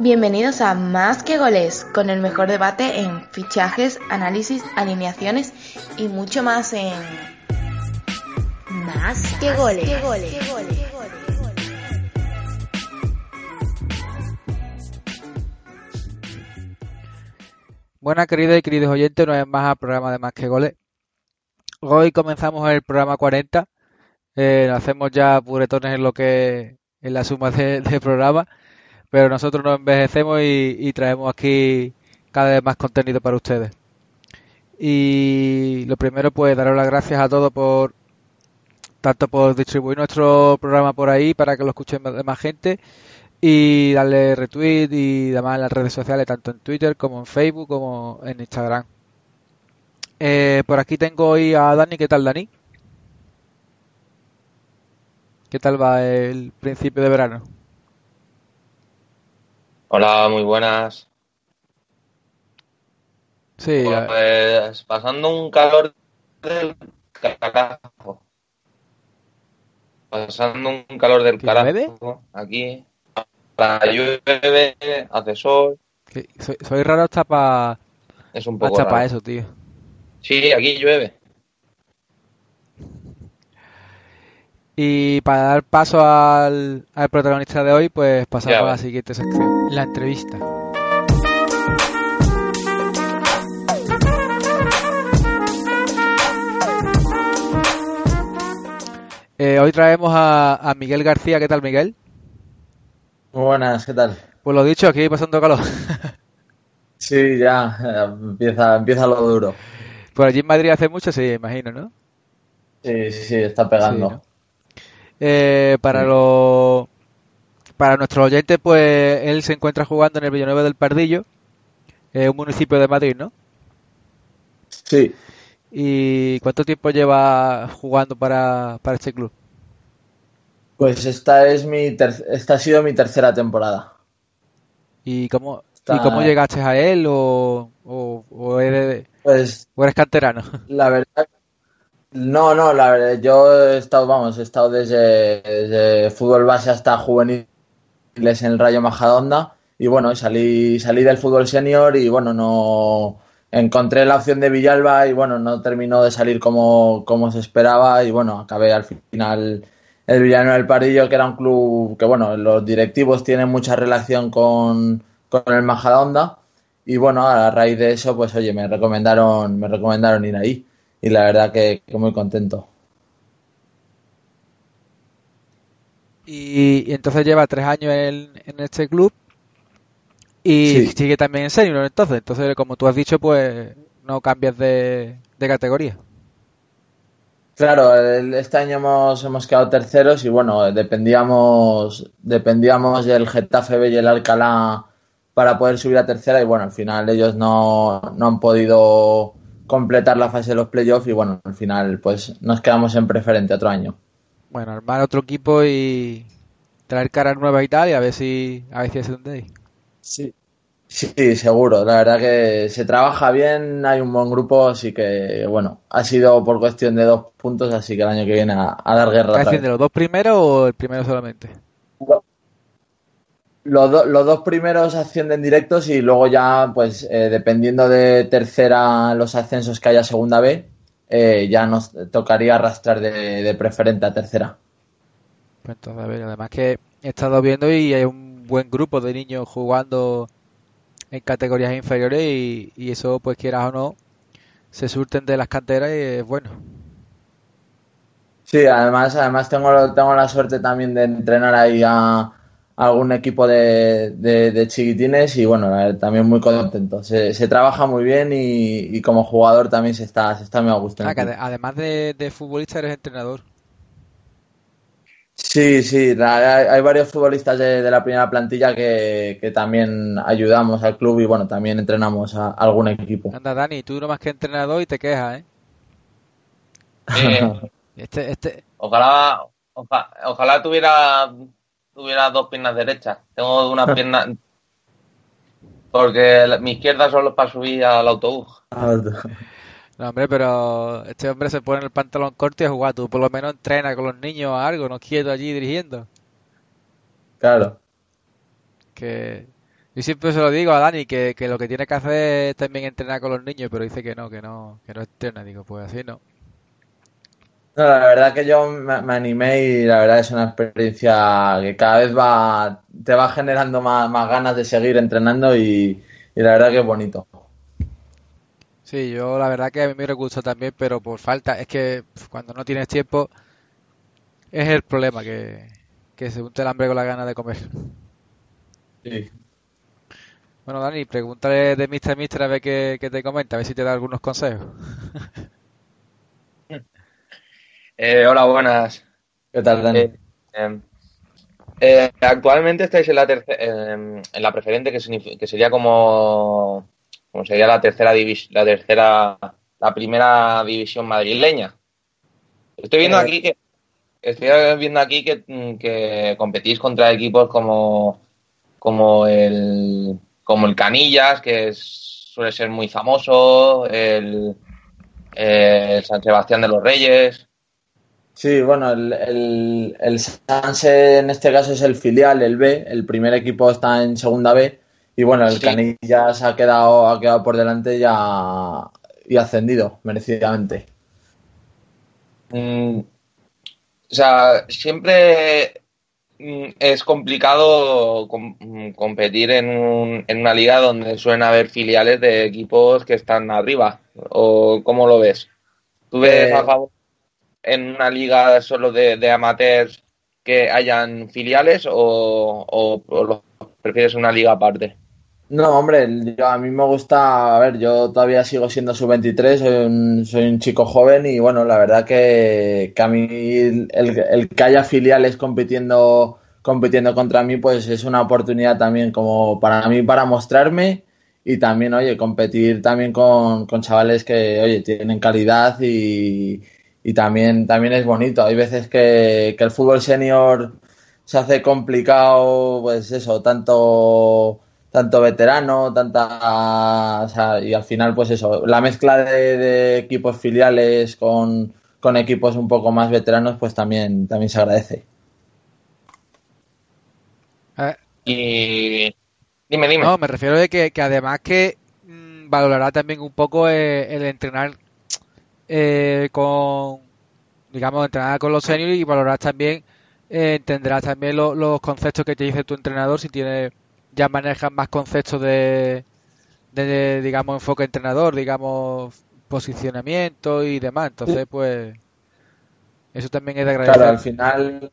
Bienvenidos a Más que Goles, con el mejor debate en fichajes, análisis, alineaciones y mucho más en Más que Goles. Buenas queridas y queridos oyentes, una vez más al programa de Más que Goles. Hoy comenzamos el programa 40. Eh, hacemos ya puretones en lo que en la suma de, de programa, pero nosotros nos envejecemos y, traemos aquí cada vez más contenido para ustedes. Y lo primero, pues daros las gracias a todos por tanto por distribuir nuestro programa por ahí para que lo escuchen más, más gente y darle retweet y demás en las redes sociales, tanto en Twitter como en Facebook como en Instagram. Eh, por aquí tengo hoy a Dani. ¿Qué tal, Dani? ¿Qué tal va el principio de verano? Hola, muy buenas. Sí, a- Pues pasando un calor del carajo. Pasando un calor del ¿Que carajo. llueve? Aquí. Ahora llueve, hace sol. soy, soy raro hasta para Es un poco hasta para eso, tío. Sí, aquí llueve. Y para dar paso al, al protagonista de hoy, pues pasamos a la siguiente sección, la entrevista. Eh, hoy traemos a, a Miguel García. ¿Qué tal, Miguel? Muy buenas, ¿qué tal? Pues lo dicho, aquí pasando calor. Sí, ya eh, empieza, empieza lo duro. Por allí en Madrid hace mucho, sí, imagino, ¿no? Sí, sí, sí, está pegando. Sí, ¿no? Eh, para los para nuestros oyentes, pues él se encuentra jugando en el Villanueva del Pardillo, eh, un municipio de Madrid, ¿no? Sí, ¿Y cuánto tiempo lleva jugando para, para este club? pues esta es mi ter- esta ha sido mi tercera temporada. ¿Y cómo, ¿y cómo llegaste a él o, o, o eres, Pues o eres canterano? la verdad, no, no, la verdad, yo he estado, vamos, he estado desde, fútbol base hasta juveniles en el Rayo Majadahonda y bueno, salí, salí del fútbol senior y bueno, no encontré la opción de Villalba y bueno, no terminó de salir como, como se esperaba y bueno, acabé al final el Villanueva del Pardillo, que era un club que bueno, los directivos tienen mucha relación con, con el Majadahonda y bueno, a raíz de eso, pues oye, me recomendaron, me recomendaron ir ahí y la verdad que, que muy contento. Y, y entonces lleva tres años en, en este club y Sí. sigue también en senior, entonces. Entonces, como tú has dicho, pues no cambias de, de categoría. Claro, el- este año hemos, hemos quedado terceros y bueno, dependíamos, dependíamos del Getafe B y el Alcalá para poder subir a tercera y bueno, al final ellos no, no han podido completar la fase de los playoffs y bueno, al final pues nos quedamos en preferente otro año. Bueno, armar otro equipo y traer caras nuevas y tal, y a ver si, a ver si ascendéis. Sí. Sí, seguro. La verdad que se trabaja bien, hay un buen grupo, así que bueno, ha sido por cuestión de dos puntos, así que el año que viene a, a dar guerra ¿Estás haciendo los dos primeros o el primero solamente? Los, do- los dos primeros ascienden directos y luego ya, pues eh, dependiendo de tercera los ascensos que haya segunda B, eh, ya nos tocaría arrastrar de, de preferente a tercera. Pues entonces, a ver, además que he estado viendo y hay un buen grupo de niños jugando en categorías inferiores y, y eso, pues quieras o no, se surten de las canteras y es bueno. Sí, además, además tengo, tengo la suerte también de entrenar ahí a, a algún equipo de, de- de chiquitines y bueno, también muy contento. Se, se trabaja muy bien y, y como jugador también se está, se está muy a gusto. Ah, además de, de futbolista eres entrenador. Sí, sí, hay, hay varios futbolistas de, de la primera plantilla que, que también ayudamos al club y bueno, también entrenamos a, algún equipo. Anda, Dani, tú no más que entrenador y te quejas, ¿eh? Sí. Este, este, Ojalá, oja- ojalá tuviera, tuviera dos piernas derechas. Tengo una pierna. Porque mi izquierda solo es para subir al autobús. no, hombre, pero este hombre se pone el pantalón corto y a jugar. Tú por lo menos entrena con los niños o algo, no quieto allí dirigiendo. Claro. Que Yo siempre se lo digo a Dani que, que lo que tiene que hacer es también entrenar con los niños, pero dice que no, que no, que no entrena. Digo, pues así no. No, la verdad que yo me, me animé y la verdad es una experiencia que cada vez va, te va generando más, más ganas de seguir entrenando y, y la verdad que es bonito. Sí, yo la verdad que a mí me gusta también, pero por falta, es que cuando no tienes tiempo es el problema, que, que se unte el hambre con la gana de comer. Sí. Bueno, Dani, pregúntale de Mr. Mister a ver qué, qué te comenta, a ver si te da algunos consejos. Eh, hola, buenas. ¿Qué tal, Dani? Eh, em, eh, actualmente estáis en la, em, en la preferente, que, sería como, como sería la tercera división, la tercera, la primera división madrileña. Estoy viendo Eh. aquí que estoy viendo aquí que, mm, que competís contra equipos como, como el como el Canillas, que es- suele ser muy famoso, el, el San Sebastián de los Reyes. Sí, bueno, el, el, el Sanse en este caso es el filial, el B, el primer equipo está en segunda B y bueno, el Sí. Canillas ha quedado, ha quedado por delante ya y ha ascendido merecidamente. Mm, o sea, siempre mm, es complicado com- mm, competir en, un- en una liga donde suelen haber filiales de equipos que están arriba. ¿O cómo lo ves? ¿Tú ves Eh, a favor en una liga solo de, amateurs que hayan filiales o, prefieres una liga aparte? No, hombre, yo, a mí me gusta, a ver, yo todavía sigo siendo sub-23, soy soy un chico joven y bueno, la verdad que, que a mí el, el que haya filiales compitiendo, compitiendo contra mí, pues es una oportunidad también como para mí para mostrarme y también, oye, competir también con, con chavales que, oye, tienen calidad y, y también, también es bonito. Hay veces que, que el fútbol senior se hace complicado, pues eso, tanto tanto veterano, tanta, o sea, y al final, pues eso, la mezcla de, de equipos filiales con, con equipos un poco más veteranos, pues también, también se agradece. Eh, Y dime, dime. No, me refiero de que, que además que mm, valorará también un poco eh, el entrenar eh, con, digamos, entrenar con los seniors y valorar también, eh, entenderás también lo- los conceptos que te dice tu entrenador, si tiene, ya manejas más conceptos de, de, digamos, enfoque entrenador, digamos, posicionamiento y demás. Entonces, pues, eso también es de Claro, al agradecer. final,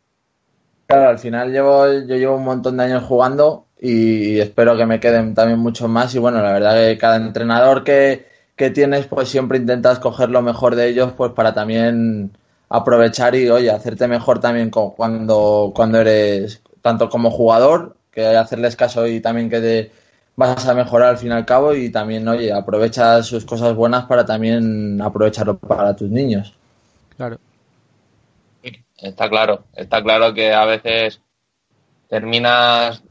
claro, al final llevo, yo llevo un montón de años jugando y espero que me queden también muchos más. Y bueno, la verdad que cada entrenador que, que tienes, pues siempre intentas coger lo mejor de ellos, pues para también aprovechar y, oye, hacerte mejor también cuando, cuando eres tanto como jugador, que hacerles caso y también que te vas a mejorar al fin y al cabo y también, oye, aprovecha sus cosas buenas para también aprovecharlo para tus niños. Claro. Está claro, está claro que a veces terminas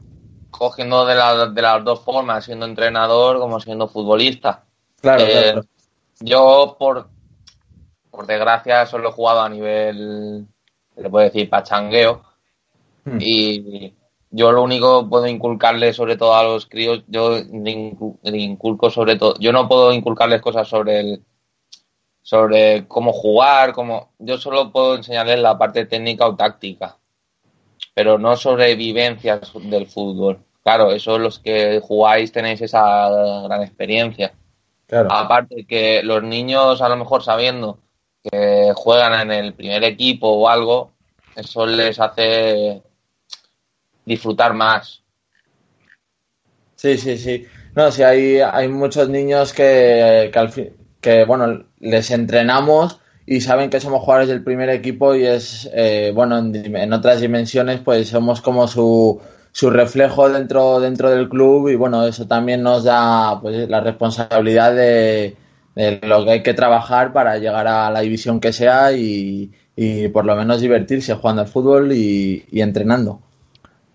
cogiendo de, la- de las dos formas, siendo entrenador como siendo futbolista. Claro, Eh, claro. Yo, por, por desgracia, solo he jugado a nivel, le puede decir, pachangueo. Hmm. Y yo lo único que puedo inculcarle sobre todo a los críos, yo inculco sobre todo, yo no puedo inculcarles cosas sobre el, sobre cómo jugar, cómo, yo solo puedo enseñarles la parte técnica o táctica, pero no sobre vivencias del fútbol. Claro, eso los que jugáis tenéis esa gran experiencia. Claro. Aparte que los niños, a lo mejor sabiendo que juegan en el primer equipo o algo, eso les hace disfrutar más. Sí, sí, sí. No, sí, hay, hay muchos niños que, que, al fin- que, bueno, les entrenamos y saben que somos jugadores del primer equipo y es, eh, bueno, en, en otras dimensiones, pues somos como su, su reflejo dentro, dentro del club y, bueno, eso también nos da, pues, la responsabilidad de, de lo que hay que trabajar para llegar a la división que sea y, y por lo menos divertirse jugando al fútbol y, y entrenando.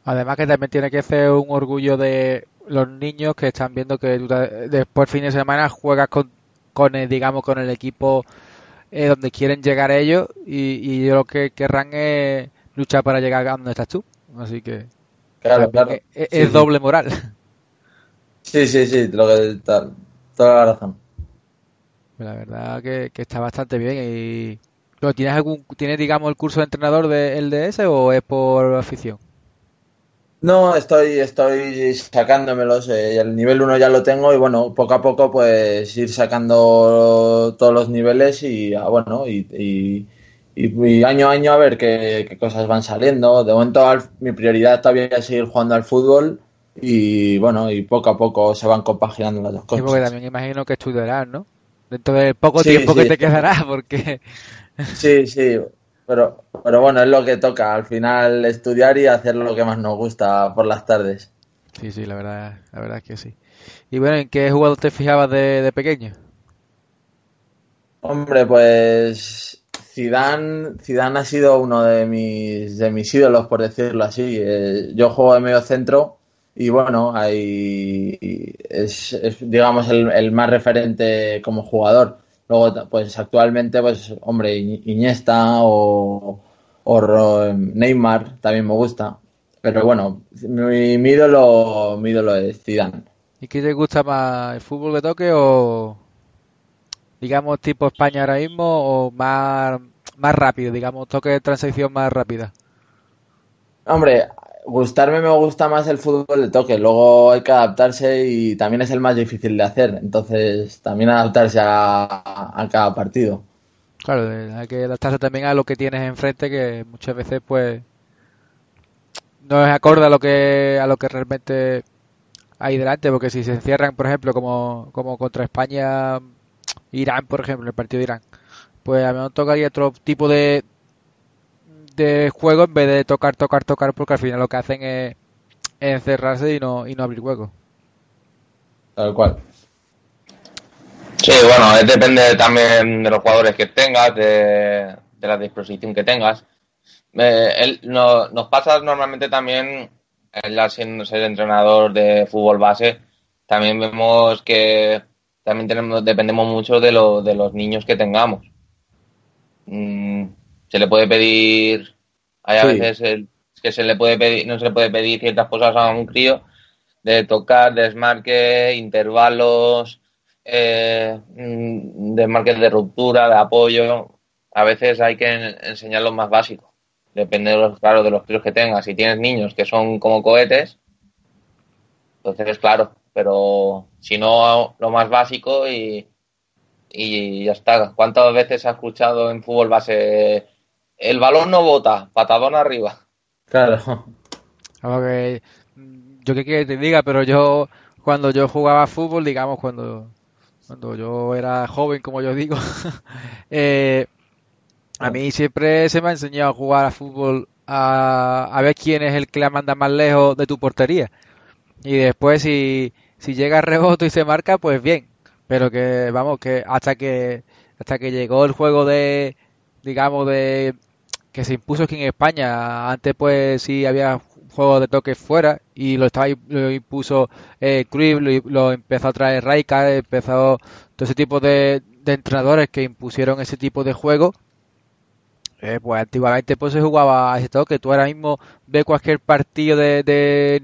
Además que también tiene que ser un orgullo de los niños que están viendo que tú después fin de semana juegas con, con el, digamos, con el equipo eh, donde quieren llegar ellos y, y lo que querrán es luchar para llegar a donde estás tú. Así que Claro, claro. es, Sí, es sí. doble moral. Sí, sí, sí, lo que, toda la razón. La verdad que, está bastante bien y... ¿Tienes algún, tienes digamos el curso de entrenador del DS o es por afición? No, estoy, estoy sacándomelos. Eh, el nivel 1 ya lo tengo y bueno, poco a poco pues ir sacando todos los niveles y ah, bueno, y, año a año a ver qué, cosas van saliendo. De momento mi prioridad todavía es seguir jugando al fútbol y bueno, y poco a poco se van compaginando las dos cosas. Sí, porque también imagino que estudiarás, ¿no? Dentro de poco tiempo que te quedará, porque... Sí, sí, pero, pero bueno, es lo que toca, al final estudiar y hacer lo que más nos gusta por las tardes. Sí, sí, la verdad, la verdad es que sí. Y bueno, ¿en qué jugador te fijabas de, de pequeño? Hombre, pues Zidane, Zidane ha sido uno de mis, de mis ídolos, por decirlo así. Eh, yo juego de medio centro y bueno, ahí es, digamos el, más referente como jugador. Luego, pues actualmente, pues hombre, Iniesta o, Neymar también me gusta. Pero bueno, mi, ídolo, mi ídolo es Zidane. ¿Y qué te gusta más, el fútbol de toque o digamos tipo España ahora mismo o más, más rápido, digamos toque de transición más rápida? Hombre, gustarme me gusta más el fútbol de toque, luego hay que adaptarse y también es el más difícil de hacer, entonces también adaptarse a, cada partido. Claro, hay que adaptarse también a lo que tienes enfrente, que muchas veces pues no es acorde a lo que a lo que realmente hay delante, porque si se encierran, por ejemplo, como, como contra España, Irán, por ejemplo, el partido de Irán, pues a mí me tocaría otro tipo de, de juego en vez de tocar, tocar, tocar, porque al final lo que hacen es, encerrarse y no, y no abrir hueco. Tal cual. Sí, bueno, depende también de los jugadores que tengas, de, la disposición que tengas. Eh, nos pasa normalmente también, el siendo ser entrenador de fútbol base, también vemos que también tenemos, dependemos mucho de, lo, de los niños que tengamos. Mm, se le puede pedir, hay a veces que se le puede pedir, no se le puede pedir ciertas cosas a un crío, de tocar, desmarque, intervalos, eh, mm, desmarques de ruptura, de apoyo. A veces hay que enseñar lo más básico. Depende, de los, claro, de los críos que tengas. Si tienes niños que son como cohetes, entonces claro. Pero si no, lo más básico y, y ya está. ¿Cuántas veces has escuchado en fútbol base el balón no bota, patadón arriba. Claro. yo qué quiero que te diga, pero yo cuando yo jugaba fútbol, digamos cuando cuando yo era joven, como yo digo, eh, a mí siempre se me ha enseñado a jugar a fútbol a, a ver quién es el que la manda más lejos de tu portería. Y después si, si llega el rebote y se marca, pues bien. Pero que, vamos, que hasta que hasta que llegó el juego de, digamos, de que se impuso aquí en España. Antes pues sí había juegos de toque fuera y lo estaba lo impuso eh, lo, empezó a traer Raika, empezó todo ese tipo de, entrenadores que impusieron ese tipo de juego. Eh, pues antiguamente pues se jugaba a ese toque. Tú ahora mismo ves cualquier partido de, de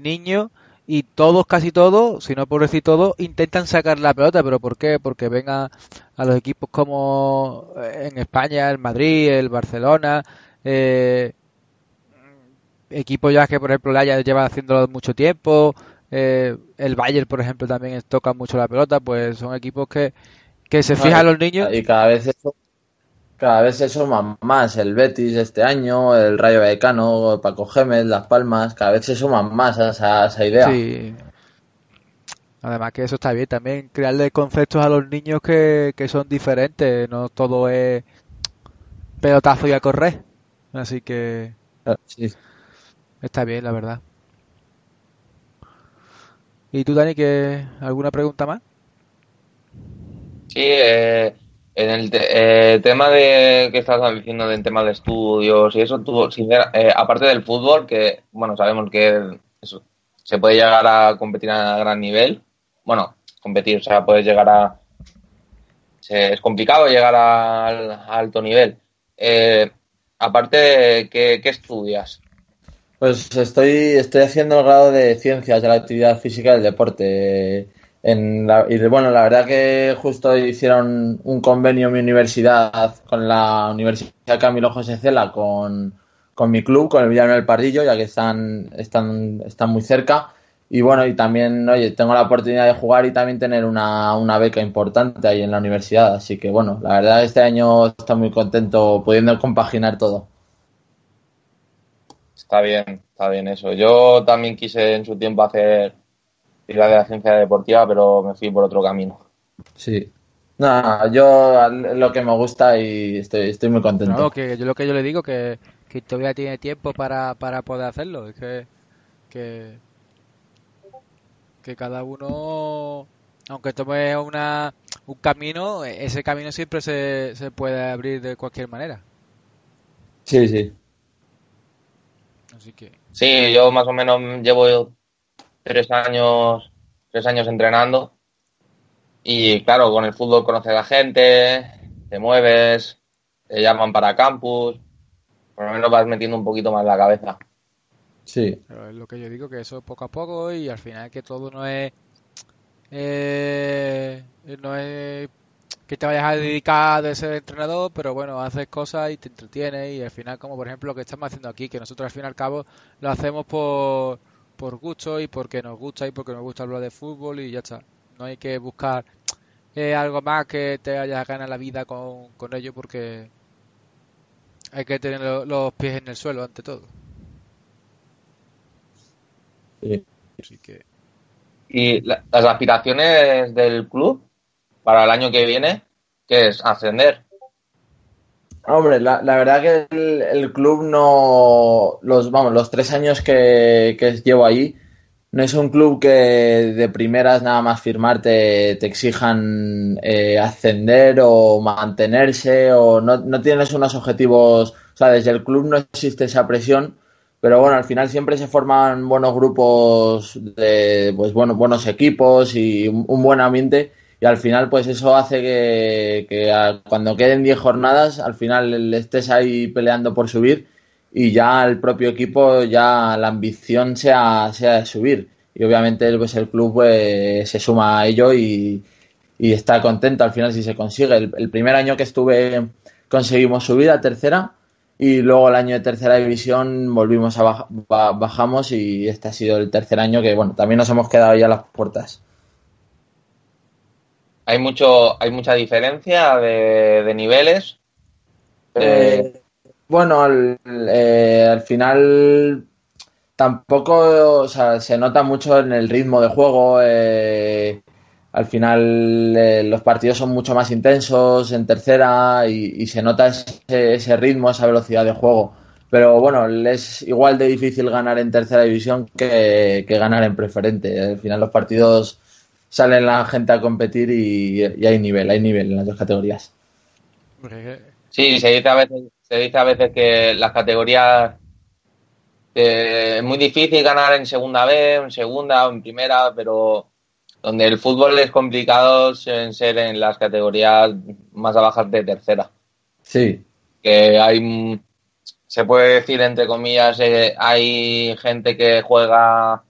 y todos, casi todos, si no por decir todos, intentan sacar la pelota. ¿Pero por qué? Porque ven a, a los equipos como eh, en España, el Madrid, el Barcelona, eh, equipos ya que por ejemplo la haya lleva haciéndolo mucho tiempo eh, el Bayern por ejemplo también toca mucho la pelota pues son equipos que, que se fijan los niños y cada vez eso cada vez se suman más el Betis este año el Rayo Vallecano Paco Gémez Las Palmas cada vez se suman más a esa, idea sí Además que eso está bien, también crearle conceptos a los niños que, que son diferentes, no todo es pelotazo y a correr. Así que ah, está bien, la verdad. ¿Y tú, Dani, que alguna pregunta más? Sí, eh, en el eh, tema de que estás diciendo del tema de estudios y eso, tú, eh, aparte del fútbol, que bueno, sabemos que eso, se puede llegar a competir a gran nivel, bueno, competir, o sea, puedes llegar a... es complicado llegar al, a alto nivel. Eh, aparte, ¿qué, estudias? Pues estoy, estoy haciendo el grado de ciencias de la actividad física del deporte. En la- y bueno, la verdad que justo hicieron un convenio en mi universidad con la Universidad Camilo José Cela con, con mi club, con el Villano del Pardillo, ya que están, están, están muy cerca. Y bueno, y también, oye, tengo la oportunidad de jugar y también tener una, una beca importante ahí en la universidad. Así que bueno, la verdad este año estoy muy contento pudiendo compaginar todo. Está bien, está bien eso. Yo también quise en su tiempo hacer la de la ciencia deportiva, pero me fui por otro camino. Sí. No, yo lo que me gusta y estoy, estoy muy contento. No, que yo lo que yo le digo que, que todavía tiene tiempo para, para poder hacerlo. Es que, que, que cada uno, aunque tome una, un camino, ese camino siempre se, se puede abrir de cualquier manera. Sí, sí. Así que, Sí, yo más o menos llevo tres años, tres años entrenando y claro, con el fútbol conoces a la gente, te mueves, te llaman para campus, por lo menos vas metiendo un poquito más la cabeza. Sí. pero es lo que yo digo, que eso poco a poco y al final que todo no es, eh, no es que te vayas a dedicar de ser entrenador, pero bueno, haces cosas y te entretienes y al final, como por ejemplo lo que estamos haciendo aquí, que nosotros al fin y al cabo lo hacemos por, por gusto y porque nos gusta y porque nos gusta hablar de fútbol y ya está. No hay que buscar eh, algo más que te vayas a ganar la vida con, con ello porque hay que tener lo- los pies en el suelo ante todo. sí. Así que... Y la- las aspiraciones del club para el año que viene, que es ascender. Hombre, la, la verdad que el, el club no, los, vamos, los tres años que, llevo ahí, no es un club que de primeras nada más firmar te, exijan eh, ascender o mantenerse o no, no tienes unos objetivos, o sea, desde el club no existe esa presión, pero bueno, al final siempre se forman buenos grupos de, pues bueno, buenos equipos y un buen ambiente y al final pues eso hace que, cuando queden 10 jornadas al final estés ahí peleando por subir y ya el propio equipo ya la ambición sea, sea de subir y obviamente pues el club pues, se suma a ello y, y está contento al final si se consigue. El, primer año que estuve conseguimos subir a tercera y luego el año de tercera división volvimos a baj- ba- bajamos y este ha sido el tercer año que bueno también nos hemos quedado ya a las puertas. Hay mucho, hay mucha diferencia de, de niveles. Eh, Eh, bueno, al, eh, al final tampoco, o sea, se nota mucho en el ritmo de juego. eh, al final los partidos son mucho más intensos en tercera y, y se nota ese, ese ritmo, esa velocidad de juego. Pero bueno, es igual de difícil ganar en tercera división que, que ganar en preferente. Al final los partidos salen la gente a competir y, y hay nivel, hay nivel en las dos categorías. Sí, se dice a veces, se dice a veces que las categorías que es muy difícil ganar en segunda B, en segunda o en primera, pero donde el fútbol es complicado suelen ser en las categorías más bajas de tercera. Sí, Que hay, se puede decir entre comillas, eh, hay gente que juega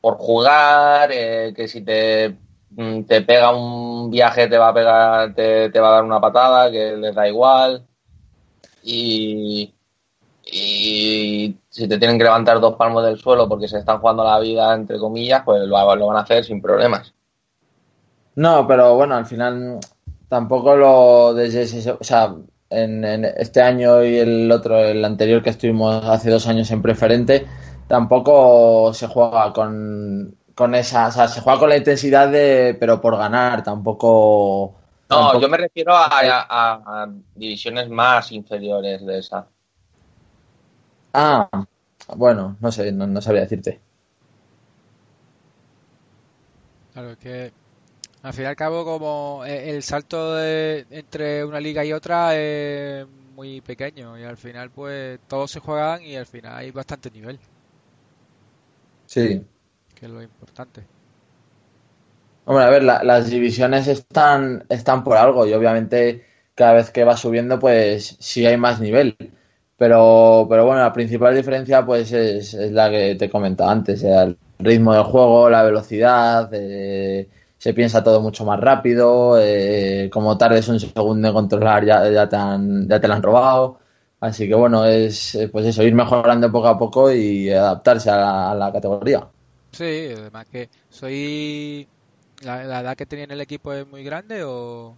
por jugar, eh, que si te, mm, te pega un viaje te va a pegar, te, te va a dar una patada, que les da igual. Y, y si te tienen que levantar dos palmos del suelo porque se están jugando la vida, entre comillas, pues lo, lo van a hacer sin problemas. No, pero bueno, al final tampoco lo desde o sea, en, en este año y el otro, el anterior que estuvimos hace dos años en preferente, tampoco se juega con, con esa, o sea, se juega con la intensidad de, pero por ganar, tampoco. No, tampoco- yo me refiero a, a- a divisiones más inferiores de esa. Ah, bueno, no sé, no, no sabría decirte. Claro, es que al fin y al cabo como eh, el salto de- entre una liga y otra es muy pequeño y al final pues todos se juegan y al final hay bastante nivel, Sí. que es lo importante. Hombre, a ver, la- las divisiones están, están por algo y obviamente cada vez que va subiendo, pues sí hay más nivel. Pero, pero bueno, la principal diferencia pues es, es la que te comentaba antes, el ritmo del juego, la velocidad, eh, se piensa todo mucho más rápido, eh, como tardes un segundo en controlar ya, ya, te han, ya te lo han robado. Así que bueno, es eh, pues eso, ir mejorando poco a poco y adaptarse a la, a la categoría. Sí, además que soy... ¿La, la edad que tenía en el equipo es muy grande o...?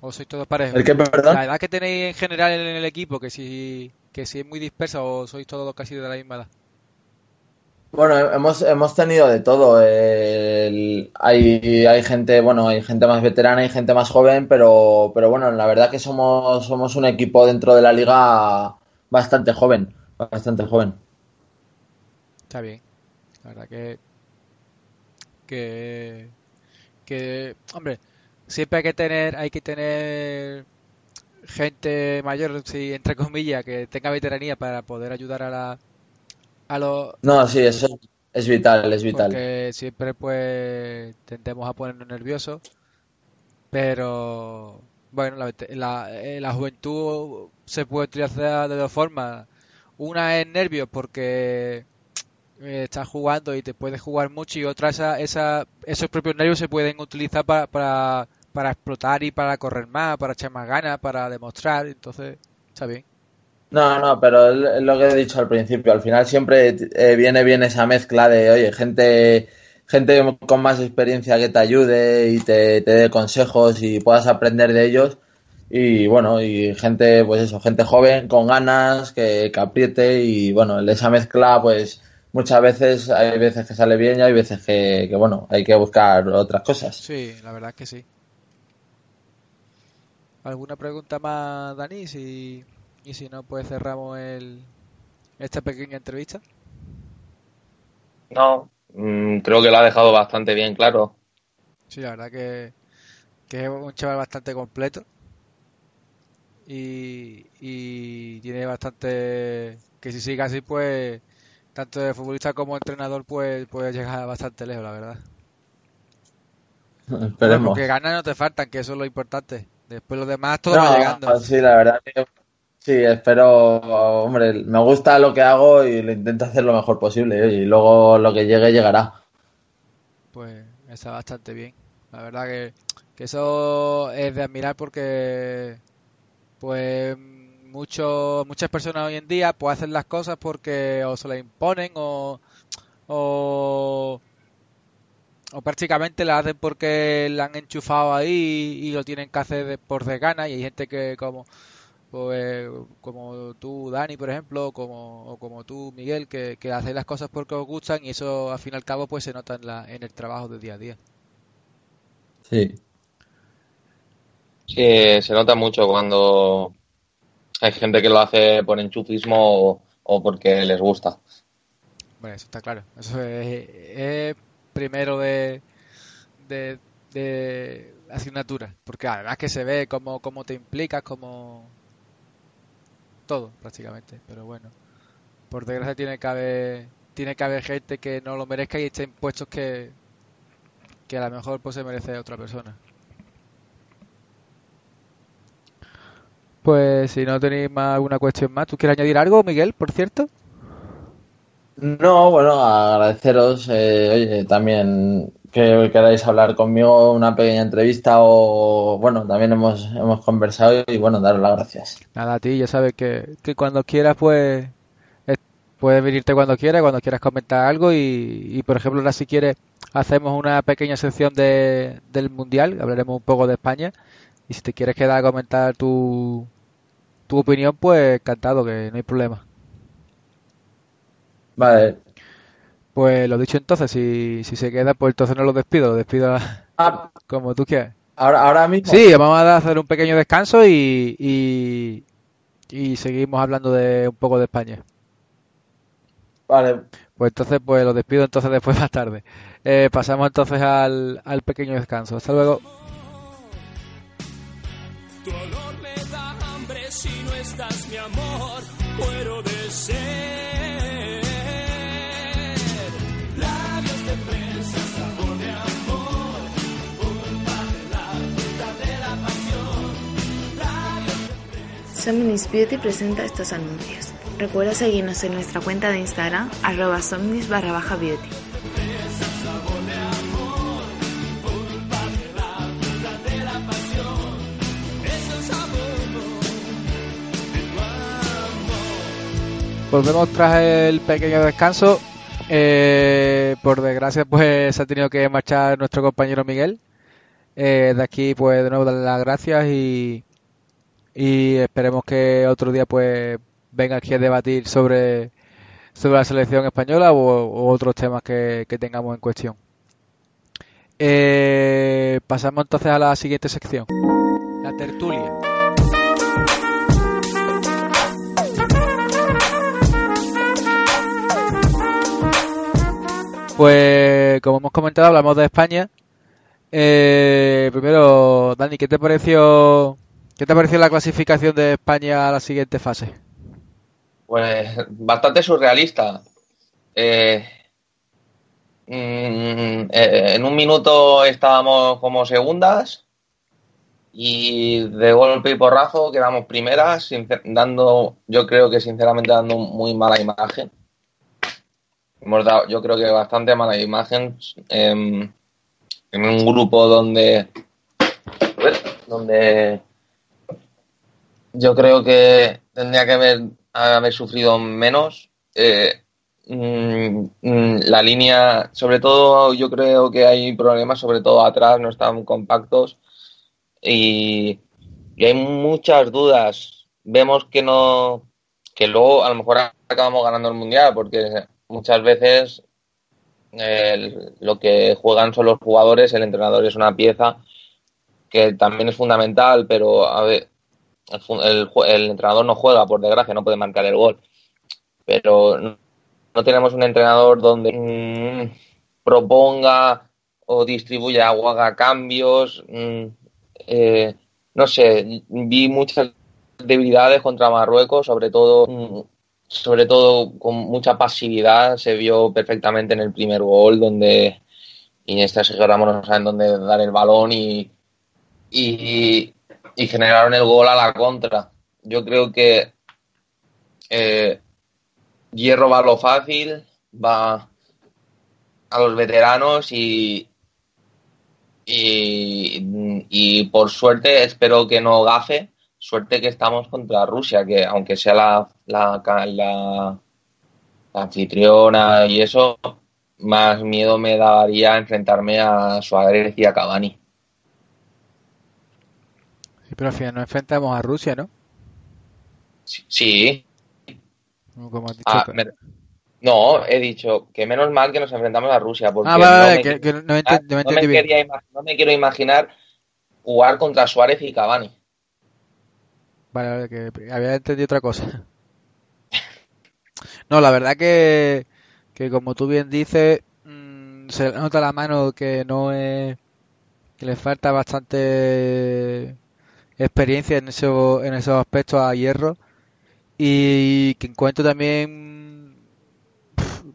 ¿O sois todos parejos? ¿El qué, perdón? La edad que tenéis en general en el equipo, que si, que si es muy dispersa o sois todos casi de la misma edad. Bueno, hemos, hemos tenido de todo. El- hay, hay gente, bueno, hay gente más veterana y gente más joven, pero, pero bueno, la verdad que somos, somos un equipo dentro de la liga bastante joven, bastante joven. Está bien. La verdad que... Que... Que... Hombre, siempre hay que tener... Hay que tener gente mayor, si entre comillas, que tenga veteranía para poder ayudar a la... A los... No, sí, eso es vital, es vital. Porque siempre pues tendemos a ponernos nerviosos, pero bueno, la, la, eh, la juventud se puede utilizar de dos formas. Una es nervios porque eh, estás jugando y te puedes jugar mucho y otra esa, esa, esos propios nervios se pueden utilizar para, para, para explotar y para correr más, para echar más ganas, para demostrar, entonces está bien. No, no, pero es lo que he dicho al principio. Al final siempre eh, viene bien esa mezcla de, oye, gente, gente con más experiencia que te ayude y te, te dé consejos y puedas aprender de ellos. Y bueno, y gente, pues eso, gente joven con ganas, que, que apriete y bueno, esa mezcla, pues muchas veces, hay veces que sale bien y hay veces que, que bueno, hay que buscar otras cosas. Sí, la verdad que sí. ¿Alguna pregunta más, Dani? Si, y si no, pues cerramos el, esta pequeña entrevista. No, mm, creo que lo ha dejado bastante bien claro. Sí, la verdad que, que es un chaval bastante completo y, y tiene bastante... que si sigue así, pues tanto de futbolista como entrenador, pues puede llegar bastante lejos, la verdad. Bueno, Esperemos. porque ganas no te faltan, que eso es lo importante. Después lo demás todo va llegando. sí, la verdad que sí, espero, hombre, me gusta lo que hago y lo intento hacer lo mejor posible ¿eh? y luego lo que llegue llegará. Pues está bastante bien. La verdad que, que eso es de admirar porque pues mucho, muchas personas hoy en día pues hacen las cosas porque o se las imponen o, o, o prácticamente las hacen porque la han enchufado ahí y lo tienen que hacer por de gana y hay gente que como pues como tú Dani por ejemplo como o como tú Miguel que, que hacéis las cosas porque os gustan y eso al fin y al cabo pues se nota en la, en el trabajo de día a día Sí. Sí, se nota mucho cuando hay gente que lo hace por enchufismo o, o porque les gusta. bueno eso está claro eso es, es primero de, de, de asignatura porque además que se ve cómo, cómo te implicas como todo prácticamente pero bueno por desgracia tiene que haber tiene que haber gente que no lo merezca y esté en puestos que que a lo mejor pues se merece otra persona pues si no tenéis más alguna cuestión más ¿tú quieres añadir algo Miguel por cierto? No, bueno, agradeceros, eh, oye, también que queráis hablar conmigo, una pequeña entrevista o, bueno, también hemos, hemos conversado y, bueno, daros las gracias. Nada, a ti, ya sabes que, que cuando quieras, pues, puedes venirte cuando quieras, cuando quieras comentar algo y, y, por ejemplo, ahora si quieres, hacemos una pequeña sección de, del Mundial, hablaremos un poco de España y si te quieres quedar a comentar tu, tu opinión, pues encantado, que no hay problema. Vale. Pues lo dicho entonces, si, si se queda, pues entonces no lo despido, lo despido Ah, como tú quieras. ahora, ahora mismo. Sí, vamos a hacer un pequeño descanso y, y, y seguimos hablando de un poco de España. Vale, Pues entonces, pues lo despido entonces después más tarde. Eh, pasamos entonces al, al pequeño descanso. Hasta luego. Somnis Beauty presenta estos anuncios. Recuerda seguirnos en nuestra cuenta de Instagram, arroba somnis barra baja beauty. Volvemos tras el pequeño descanso. Eh, por desgracia, pues se ha tenido que marchar nuestro compañero Miguel. Eh, de aquí, pues de nuevo darle las gracias y, y esperemos que otro día, pues venga aquí a debatir sobre, sobre la selección española o, otros temas que, tengamos en cuestión. Eh, pasamos entonces a la siguiente sección, la tertulia. Pues como hemos comentado, hablamos de España. Eh, primero, Dani, ¿qué te pareció qué te pareció la clasificación de España a la siguiente fase? Pues bastante surrealista. Eh, mm, eh, en un minuto estábamos como segundas y de golpe y porrazo quedamos primeras, dando, yo creo que sinceramente dando muy mala imagen hemos dado, yo creo que bastante mala imagen en un grupo donde, donde yo creo que tendría que haber, haber sufrido menos. Eh, mm, mm, la línea, sobre todo, yo creo que hay problemas, sobre todo atrás, no están compactos y, hay muchas dudas. Vemos que no, que luego a lo mejor acabamos ganando el mundial porque muchas veces lo que juegan son los jugadores, el entrenador es una pieza que también es fundamental, pero a ver, el, entrenador no juega, por desgracia, no puede marcar el gol. Pero no, tenemos un entrenador donde mm, proponga o distribuya o haga cambios. Mm, eh, no sé, vi muchas debilidades contra Marruecos, sobre todo mm, sobre todo con mucha pasividad, se vio perfectamente en el primer gol donde Iniesta y Ramos no saben dónde dar el balón y, generaron el gol a la contra. Yo creo que eh, Hierro va a lo fácil, va a los veteranos y, y, y por suerte espero que no gafe Suerte que estamos contra Rusia, que aunque sea la, la, la, anfitriona y eso, más miedo me daría enfrentarme a Suárez y a Cavani. Pero al final nos enfrentamos a Rusia, ¿no? Sí. Ah, no, he dicho que menos mal que nos enfrentamos a Rusia. Porque ah, no, que, no, me, no me quiero imaginar jugar contra Suárez y Cavani. Vale, que había entendido otra cosa. No, la verdad que, que como tú bien dices, mm, se nota la mano que no es. que le falta bastante experiencia en, eso, en esos aspectos a Hierro. Y que encuentro también.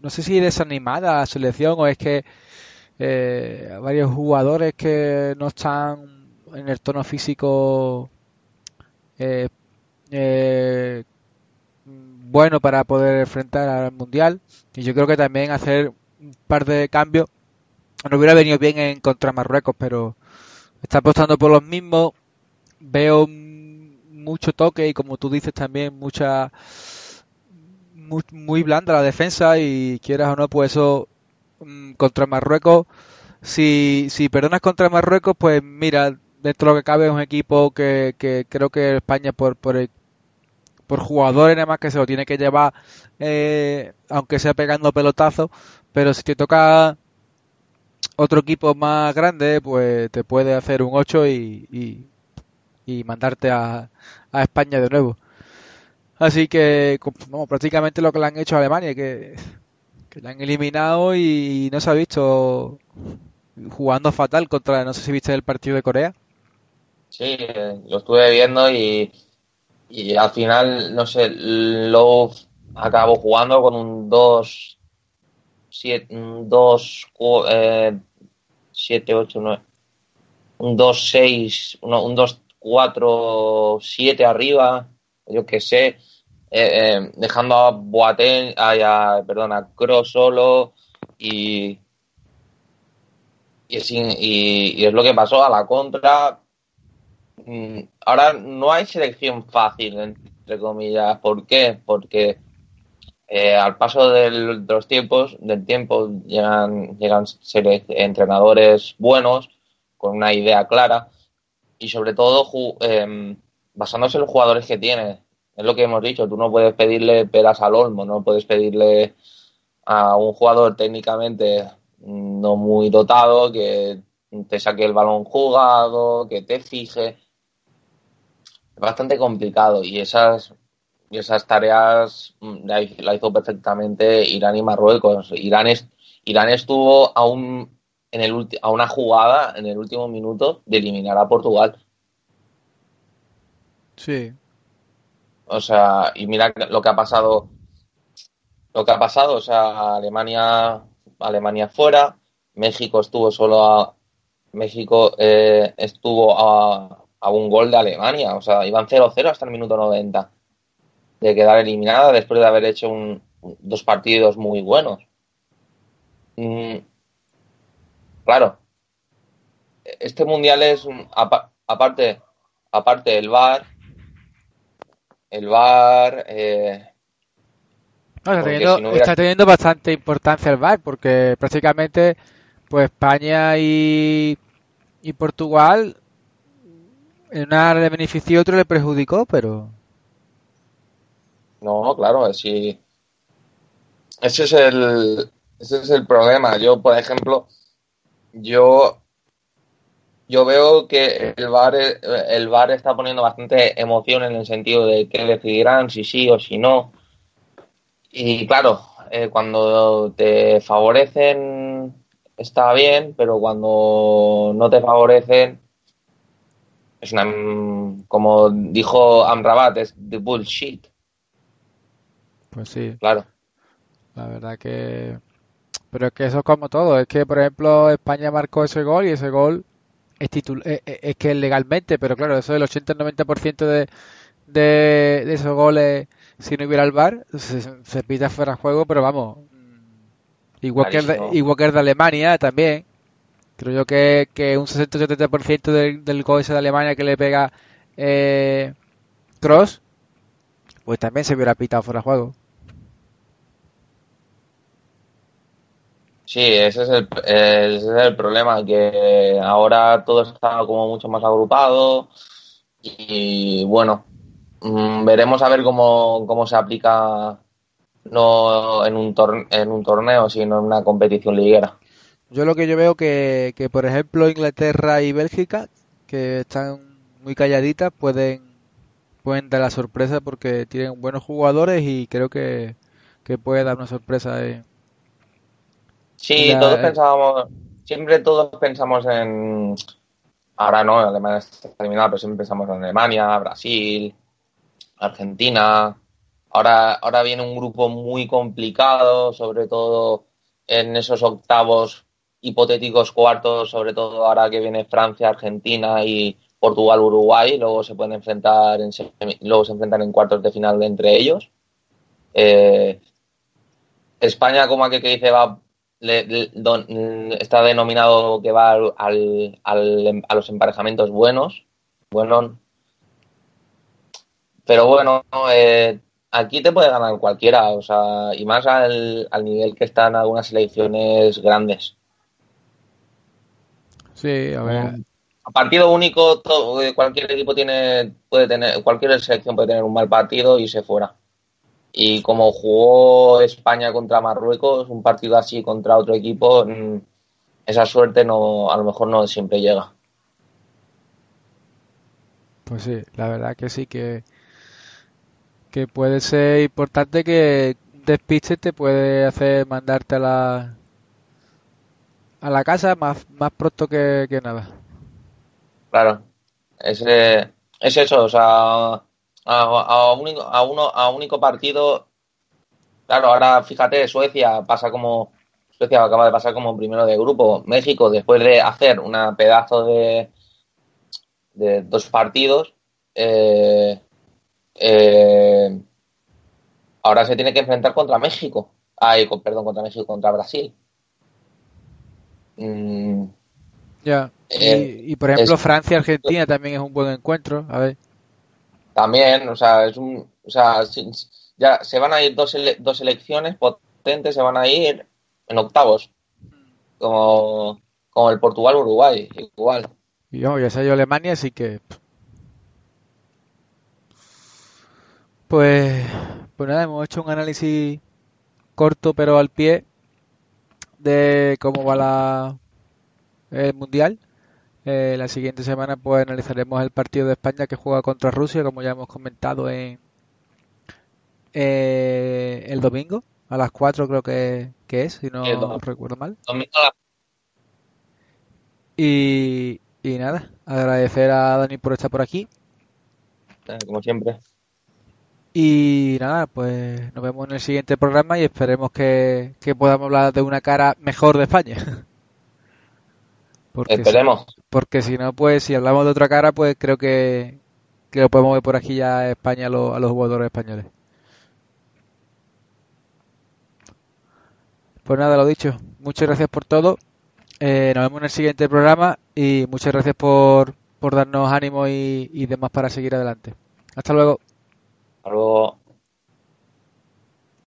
no sé si desanimada la selección o es que eh, varios jugadores que no están en el tono físico eh, eh, bueno para poder enfrentar al mundial y yo creo que también hacer un par de cambios no hubiera venido bien en contra Marruecos pero está apostando por los mismos veo mucho toque y como tú dices también mucha muy, blanda la defensa y quieras o no pues eso mm, contra Marruecos si, si perdonas contra Marruecos pues mira dentro de lo que cabe es un equipo que, creo que España por, por, por jugadores nada más que se lo tiene que llevar eh, aunque sea pegando pelotazos pero si te toca otro equipo más grande pues te puede hacer un 8 y, y, mandarte a, a, España de nuevo. Así que prácticamente lo que le han hecho a Alemania que, que le han eliminado y no se ha visto jugando fatal contra no sé si viste el partido de Corea. Sí, lo estuve viendo y, y al final, no sé, lo acabo jugando con un 2, 7, un 2, 7, 8, 9, un 2, 6, un 2, 4, 7 arriba yo que sé, eh, eh, dejando a Boateng, a, a, perdón, solo y, y, sin- y- es lo que pasó a la contra. Mm, Ahora no hay selección fácil, entre comillas. ¿Por qué? Porque eh, al paso de los tiempos, del tiempo, llegan, llegan entrenadores buenos, con una idea clara, y sobre todo em, basándose en los jugadores que tiene. Es lo que hemos dicho, tú no puedes pedirle peras al olmo, no puedes pedirle a un jugador técnicamente no muy dotado que te saque el balón jugado, que te fije. Es bastante complicado y esas y esas tareas mm, la hizo perfectamente Irán y Marruecos. Irán, es, Irán estuvo a, un, en el a una jugada en el último minuto de eliminar a Portugal. Sí. O sea, y mira lo que ha pasado, lo que ha pasado, o sea, Alemania, Alemania fuera, México estuvo solo a, México eh, estuvo a, a un gol de Alemania, o sea, iban 0-0 hasta el minuto 90 de quedar eliminada después de haber hecho un, dos partidos muy buenos. Mm, claro, este mundial es un- apa- aparte, aparte el VAR, el VAR, eh, No, está, teniendo, si no hubiera- está teniendo bastante importancia el VAR porque prácticamente pues España y, y Portugal en una le benefició otro le perjudicó, pero No, claro, sí. Ese es el, ese es el problema. Yo, por ejemplo, yo, yo veo que el VAR, eh, el VAR está poniendo bastante emoción en el sentido de que decidirán si sí o si no. Y claro, eh, cuando te favorecen está bien, pero cuando no te favorecen es una, como dijo Amrabat, es the bullshit, pues sí, claro. la verdad que... Pero es que eso es como todo, es que por ejemplo España marcó ese gol y ese gol es, titul- es, es- es que legalmente, pero claro, eso del 80-90% de, de, de esos goles, si no hubiera el VAR, se, se pita fuera de juego, pero vamos, igual que, Clarísimo. igual que el de Alemania también, creo yo que, que un 60-70% del, del gol ese de Alemania que le pega eh, Cross, pues también se hubiera pitado fuera de juego. Sí, ese es el, ese es el problema, que ahora todo está como mucho más agrupado y bueno, mm, veremos a ver cómo, cómo se aplica no en un, tor- en un torneo, sino en una competición liguera. Yo lo que yo veo que, que por ejemplo Inglaterra y Bélgica, que están muy calladitas, pueden, pueden dar la sorpresa porque tienen buenos jugadores y creo que, que puede dar una sorpresa. eh. Sí, La- todos pensábamos, siempre todos pensamos en, ahora no, Alemania está eliminada, pero siempre pensamos en Alemania, Brasil, Argentina. Ahora, ahora viene un grupo muy complicado, sobre todo en esos octavos hipotéticos cuartos, sobre todo ahora que viene Francia, Argentina y Portugal, Uruguay, luego se pueden enfrentar en luego se enfrentan en cuartos de final entre ellos. Eh, España, como aquel que dice, va, le- le- don- está denominado que va al, al- al- a los emparejamientos buenos. Bueno, pero bueno, eh, aquí te puede ganar cualquiera, o sea, y más al, al nivel que están algunas selecciones grandes. Sí, a ver. A partido único, todo- cualquier equipo tiene, puede tener, cualquier selección puede tener un mal partido y se fuera. Y como jugó España contra Marruecos, un partido así contra otro equipo, mm, esa suerte no, a lo mejor no siempre llega. Pues sí, la verdad que sí que, que puede ser importante que un despiste te puede hacer mandarte a la, a la casa más, más pronto que, que nada. Claro, es, eh, es eso, o sea, a, a uno, a único partido, claro, ahora fíjate, Suecia pasa como, Suecia acaba de pasar como primero de grupo, México después de hacer una pedazo de, de dos partidos, eh, eh, ahora se tiene que enfrentar contra México. Ay, con- perdón, contra México, contra Brasil. Mm, Ya. Eh, y, y, por ejemplo, Francia-Argentina también es un buen encuentro. A ver. También, o sea, es un, o sea, ya se van a ir dos, dos selecciones potentes, se van a ir en octavos, como, como el Portugal-Uruguay, igual. Yo, ya yo Alemania, así que. Pues, pues nada, hemos hecho un análisis corto pero al pie de cómo va la, el mundial. Eh, la siguiente semana pues analizaremos el partido de España que juega contra Rusia, como ya hemos comentado en eh, el domingo a las 4 creo que, que es, si no recuerdo mal. Domingo Y, y nada, agradecer a Dani por estar por aquí. eh, como siempre. Y nada, pues nos vemos en el siguiente programa y esperemos que, que podamos hablar de una cara mejor de España. Porque si, Esperemos. porque si no, pues si hablamos de otra cara, pues creo que, que lo podemos ver por aquí ya a España a los, a los jugadores españoles. Pues nada, lo dicho. Muchas gracias por todo. Eh, nos vemos en el siguiente programa y muchas gracias por, por darnos ánimo y, y demás para seguir adelante. Hasta luego. Hasta luego.